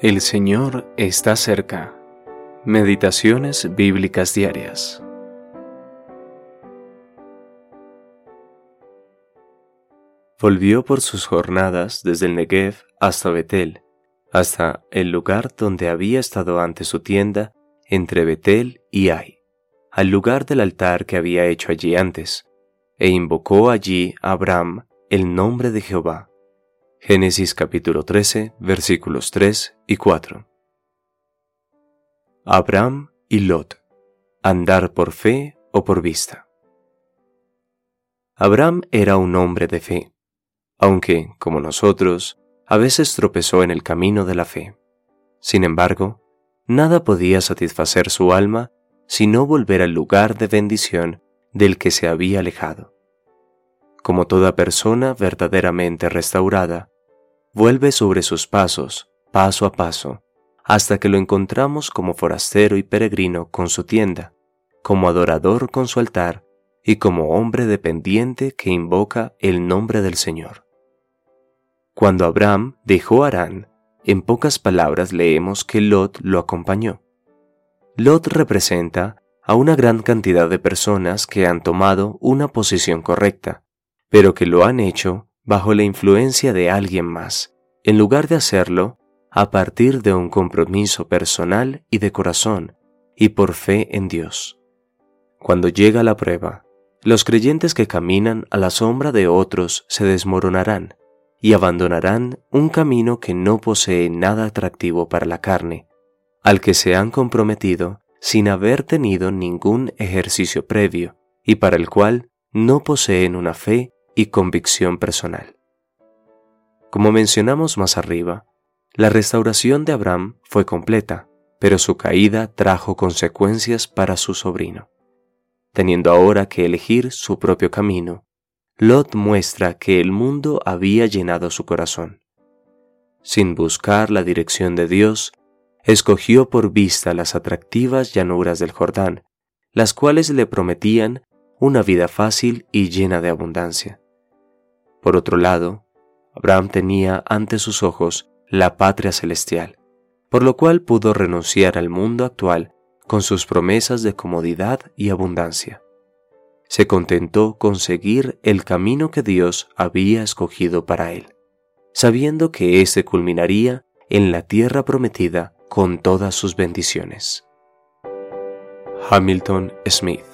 El Señor está cerca. Meditaciones bíblicas diarias. Volvió por sus jornadas desde el Negev hasta Betel, hasta el lugar donde había estado antes su tienda, entre Betel y Ai, al lugar del altar que había hecho allí antes, e invocó allí a Abraham el nombre de Jehová Génesis capítulo 13, versículos 3 y 4. Abraham y Lot. Andar por fe o por vista. Abraham era un hombre de fe, aunque, como nosotros, a veces tropezó en el camino de la fe. Sin embargo, nada podía satisfacer su alma sino volver al lugar de bendición del que se había alejado como toda persona verdaderamente restaurada, vuelve sobre sus pasos, paso a paso, hasta que lo encontramos como forastero y peregrino con su tienda, como adorador con su altar y como hombre dependiente que invoca el nombre del Señor. Cuando Abraham dejó Arán, en pocas palabras leemos que Lot lo acompañó. Lot representa a una gran cantidad de personas que han tomado una posición correcta, pero que lo han hecho bajo la influencia de alguien más, en lugar de hacerlo a partir de un compromiso personal y de corazón, y por fe en Dios. Cuando llega la prueba, los creyentes que caminan a la sombra de otros se desmoronarán y abandonarán un camino que no posee nada atractivo para la carne, al que se han comprometido sin haber tenido ningún ejercicio previo y para el cual no poseen una fe y convicción personal. Como mencionamos más arriba, la restauración de Abraham fue completa, pero su caída trajo consecuencias para su sobrino. Teniendo ahora que elegir su propio camino, Lot muestra que el mundo había llenado su corazón. Sin buscar la dirección de Dios, escogió por vista las atractivas llanuras del Jordán, las cuales le prometían una vida fácil y llena de abundancia. Por otro lado, Abraham tenía ante sus ojos la patria celestial, por lo cual pudo renunciar al mundo actual con sus promesas de comodidad y abundancia. Se contentó con seguir el camino que Dios había escogido para él, sabiendo que éste culminaría en la tierra prometida con todas sus bendiciones. Hamilton Smith